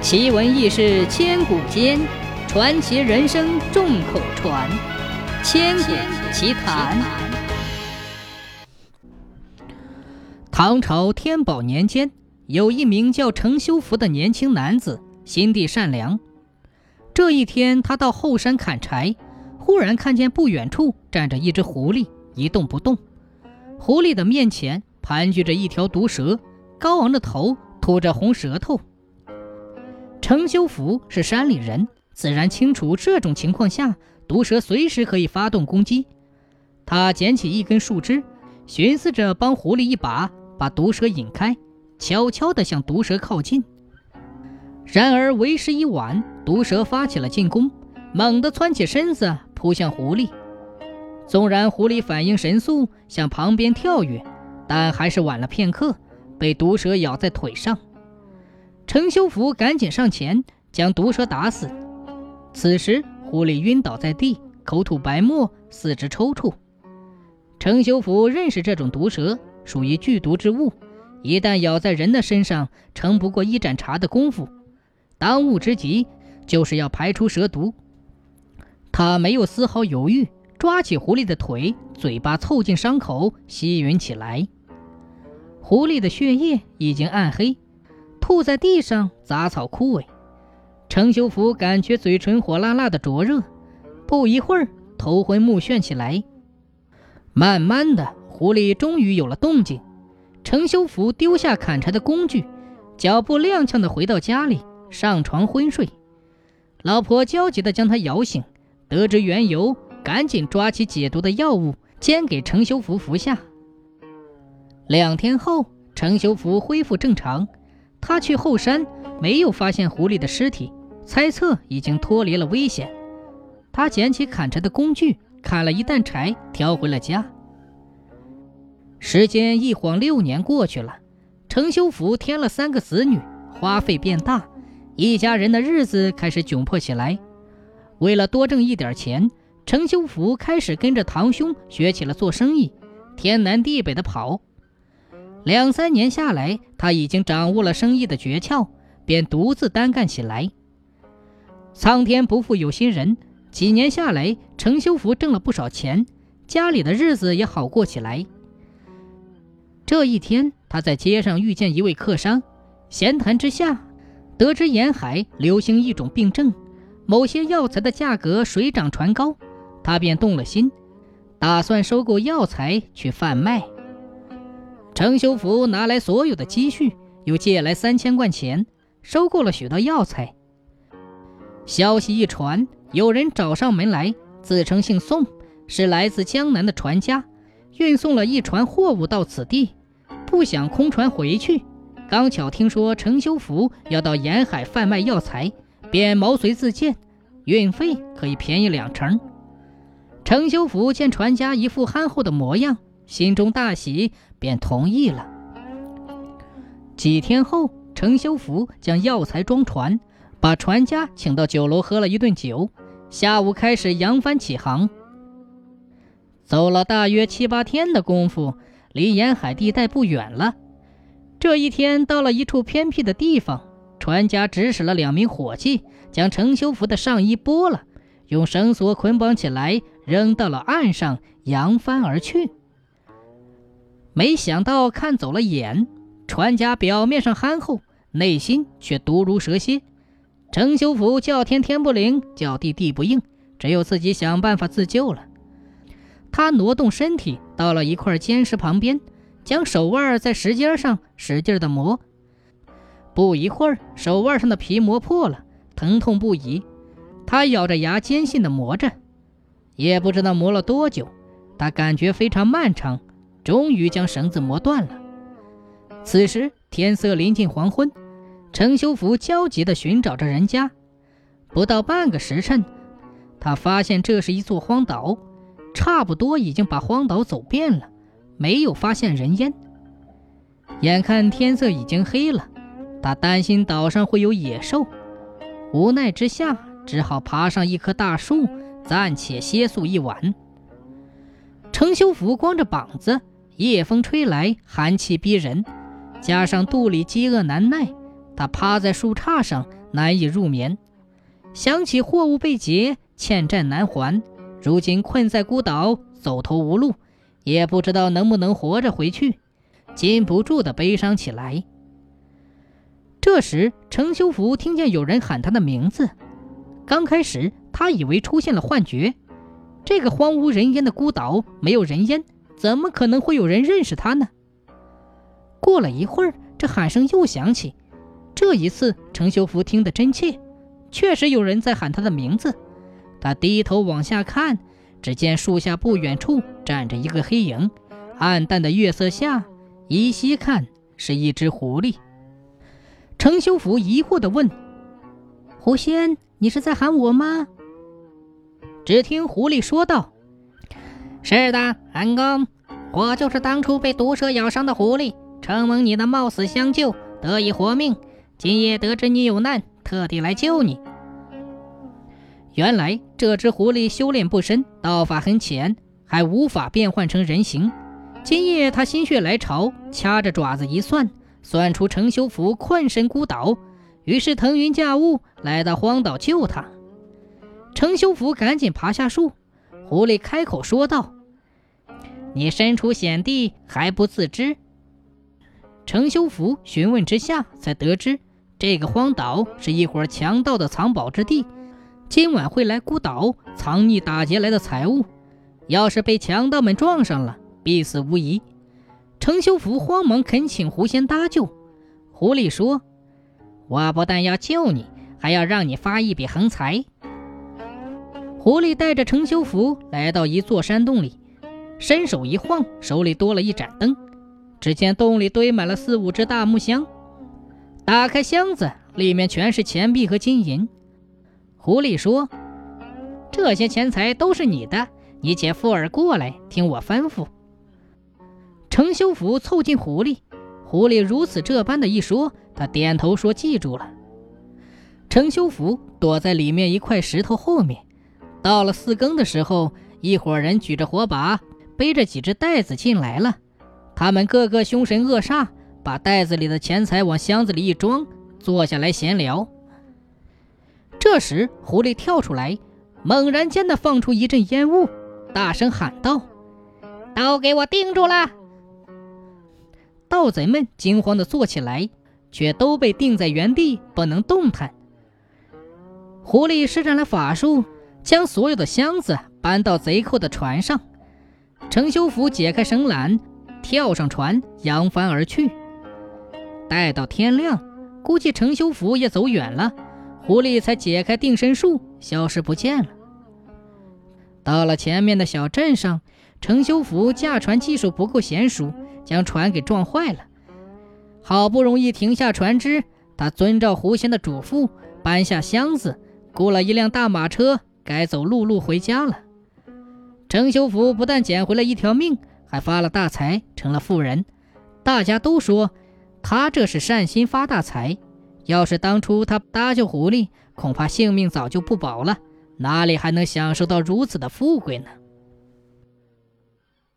奇闻异事千古间，传奇人生众口传。千古奇谈。唐朝天宝年间，有一名叫程修福的年轻男子，心地善良。这一天，他到后山砍柴，忽然看见不远处站着一只狐狸，一动不动。狐狸的面前盘踞着一条毒蛇，高昂着头，吐着红舌头。程修福是山里人，自然清楚这种情况下，毒蛇随时可以发动攻击。他捡起一根树枝，寻思着帮狐狸一把，把毒蛇引开，悄悄地向毒蛇靠近。然而为时已晚，毒蛇发起了进攻，猛地窜起身子扑向狐狸。纵然狐狸反应神速，向旁边跳跃，但还是晚了片刻，被毒蛇咬在腿上。程修福赶紧上前将毒蛇打死。此时，狐狸晕倒在地，口吐白沫，四肢抽搐。程修福认识这种毒蛇，属于剧毒之物，一旦咬在人的身上，撑不过一盏茶的功夫。当务之急就是要排出蛇毒。他没有丝毫犹豫，抓起狐狸的腿，嘴巴凑近伤口，吸吮起来。狐狸的血液已经暗黑。吐在地上，杂草枯萎。程修福感觉嘴唇火辣辣的灼热，不一会儿头昏目眩起来。慢慢的，狐狸终于有了动静。程修福丢下砍柴的工具，脚步踉跄的回到家里，上床昏睡。老婆焦急的将他摇醒，得知缘由，赶紧抓起解毒的药物，煎给程修福服下。两天后，程修福恢复正常。他去后山，没有发现狐狸的尸体，猜测已经脱离了危险。他捡起砍柴的工具，砍了一担柴，挑回了家。时间一晃六年过去了，程修福添了三个子女，花费变大，一家人的日子开始窘迫起来。为了多挣一点钱，程修福开始跟着堂兄学起了做生意，天南地北的跑。两三年下来，他已经掌握了生意的诀窍，便独自单干起来。苍天不负有心人，几年下来，程修福挣了不少钱，家里的日子也好过起来。这一天，他在街上遇见一位客商，闲谈之下，得知沿海流行一种病症，某些药材的价格水涨船高，他便动了心，打算收购药材去贩卖。程修福拿来所有的积蓄，又借来三千贯钱，收购了许多药材。消息一传，有人找上门来，自称姓宋，是来自江南的船家，运送了一船货物到此地，不想空船回去。刚巧听说程修福要到沿海贩卖药材，便毛遂自荐，运费可以便宜两成。程修福见船家一副憨厚的模样。心中大喜，便同意了。几天后，程修福将药材装船，把船家请到酒楼喝了一顿酒。下午开始扬帆起航。走了大约七八天的功夫，离沿海地带不远了。这一天到了一处偏僻的地方，船家指使了两名伙计，将程修福的上衣剥了，用绳索捆绑起来，扔到了岸上，扬帆而去。没想到看走了眼，船家表面上憨厚，内心却毒如蛇蝎。程修福叫天天不灵，叫地地不应，只有自己想办法自救了。他挪动身体，到了一块坚石旁边，将手腕在石尖上使劲的磨。不一会儿，手腕上的皮磨破了，疼痛不已。他咬着牙，坚信的磨着，也不知道磨了多久，他感觉非常漫长。终于将绳子磨断了。此时天色临近黄昏，程修福焦急地寻找着人家。不到半个时辰，他发现这是一座荒岛，差不多已经把荒岛走遍了，没有发现人烟。眼看天色已经黑了，他担心岛上会有野兽，无奈之下，只好爬上一棵大树，暂且歇宿一晚。程修福光着膀子。夜风吹来，寒气逼人，加上肚里饥饿难耐，他趴在树杈上，难以入眠。想起货物被劫，欠债难还，如今困在孤岛，走投无路，也不知道能不能活着回去，禁不住的悲伤起来。这时，程修福听见有人喊他的名字。刚开始，他以为出现了幻觉。这个荒无人烟的孤岛没有人烟，怎么可能会有人认识他呢？过了一会儿，这喊声又响起。这一次，程修福听得真切，确实有人在喊他的名字。他低头往下看，只见树下不远处站着一个黑影，暗淡的月色下，依稀看是一只狐狸。程修福疑惑地问：“狐仙，你是在喊我吗？”只听狐狸说道：“是的，恩公，我就是当初被毒蛇咬伤的狐狸，承蒙你的冒死相救，得以活命。今夜得知你有难，特地来救你。”原来这只狐狸修炼不深，道法很浅，还无法变换成人形。今夜他心血来潮，掐着爪子一算。算出程修福困身孤岛，于是腾云驾雾来到荒岛救他。程修福赶紧爬下树，狐狸开口说道：“你身处险地还不自知。”程修福询问之下，才得知这个荒岛是一伙强盗的藏宝之地，今晚会来孤岛藏匿打劫来的财物，要是被强盗们撞上了，必死无疑。程修福慌忙恳请狐仙搭救。狐狸说：“我不但要救你，还要让你发一笔横财。”狐狸带着程修福来到一座山洞里，伸手一晃，手里多了一盏灯。只见洞里堆满了四五只大木箱，打开箱子，里面全是钱币和金银。狐狸说：“这些钱财都是你的，你且附耳过来，听我吩咐。”程修福凑近狐狸，狐狸如此这般的一说，他点头说：“记住了。”程修福躲在里面一块石头后面。到了四更的时候，一伙人举着火把，背着几只袋子进来了。他们个个凶神恶煞，把袋子里的钱财往箱子里一装，坐下来闲聊。这时，狐狸跳出来，猛然间的放出一阵烟雾，大声喊道：“都给我定住了！”盗贼们惊慌的坐起来，却都被定在原地，不能动弹。狐狸施展了法术，将所有的箱子搬到贼寇的船上。程修福解开绳缆，跳上船，扬帆而去。待到天亮，估计程修福也走远了，狐狸才解开定身术，消失不见了。到了前面的小镇上，程修福驾船技术不够娴熟。将船给撞坏了，好不容易停下船只，他遵照狐仙的嘱咐，搬下箱子，雇了一辆大马车，该走陆路回家了。程修福不但捡回了一条命，还发了大财，成了富人。大家都说他这是善心发大财。要是当初他搭救狐狸，恐怕性命早就不保了，哪里还能享受到如此的富贵呢？